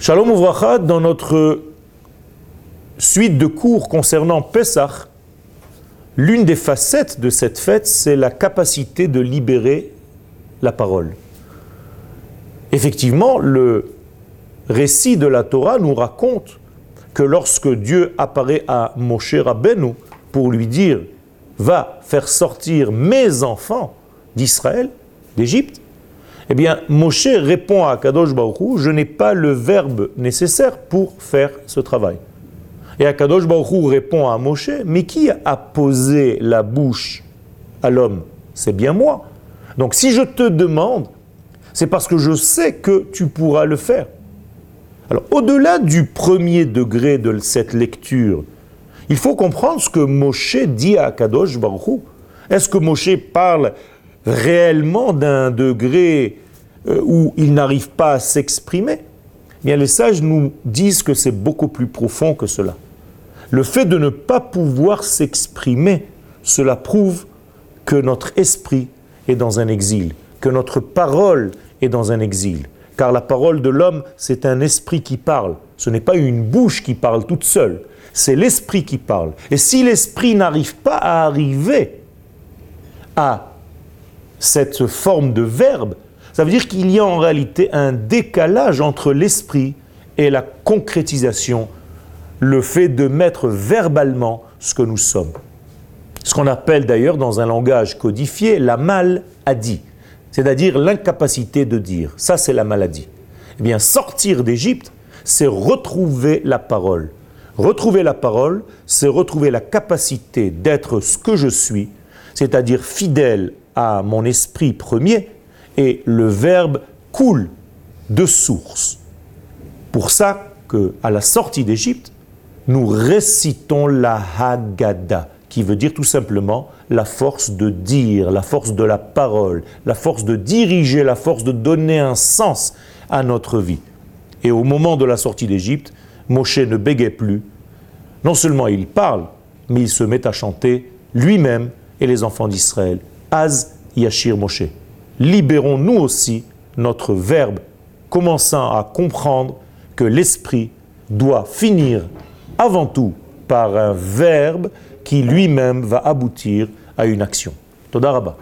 Shalom Ouvracha, dans notre suite de cours concernant Pesach, l'une des facettes de cette fête, c'est la capacité de libérer la parole. Effectivement, le récit de la Torah nous raconte que lorsque Dieu apparaît à Moshe Rabbeinu pour lui dire va faire sortir mes enfants d'Israël, d'Égypte, eh bien, Moshe répond à Kadosh Baruch je n'ai pas le verbe nécessaire pour faire ce travail. Et Akadosh Baruch répond à Moshe, mais qui a posé la bouche à l'homme? C'est bien moi. Donc si je te demande, c'est parce que je sais que tu pourras le faire. Alors au-delà du premier degré de cette lecture, il faut comprendre ce que Moshe dit à Kadosh Baruch Est-ce que Moshe parle réellement d'un degré euh, où il n'arrive pas à s'exprimer Bien, les sages nous disent que c'est beaucoup plus profond que cela. Le fait de ne pas pouvoir s'exprimer, cela prouve que notre esprit est dans un exil, que notre parole est dans un exil. Car la parole de l'homme, c'est un esprit qui parle. Ce n'est pas une bouche qui parle toute seule, c'est l'esprit qui parle. Et si l'esprit n'arrive pas à arriver à cette forme de verbe, ça veut dire qu'il y a en réalité un décalage entre l'esprit et la concrétisation, le fait de mettre verbalement ce que nous sommes. Ce qu'on appelle d'ailleurs dans un langage codifié la maladie, c'est-à-dire l'incapacité de dire. Ça, c'est la maladie. Eh bien, sortir d'Égypte, c'est retrouver la parole. Retrouver la parole, c'est retrouver la capacité d'être ce que je suis, c'est-à-dire fidèle à mon esprit premier, et le verbe coule de source. Pour ça que à la sortie d'Égypte, nous récitons la Haggadah, qui veut dire tout simplement la force de dire, la force de la parole, la force de diriger, la force de donner un sens à notre vie. Et au moment de la sortie d'Égypte, Moshe ne bégait plus. Non seulement il parle, mais il se met à chanter lui-même et les enfants d'Israël. Az Yashir Moshe libérons nous aussi notre verbe, commençant à comprendre que l'esprit doit finir avant tout par un verbe qui lui-même va aboutir à une action. Todarabah.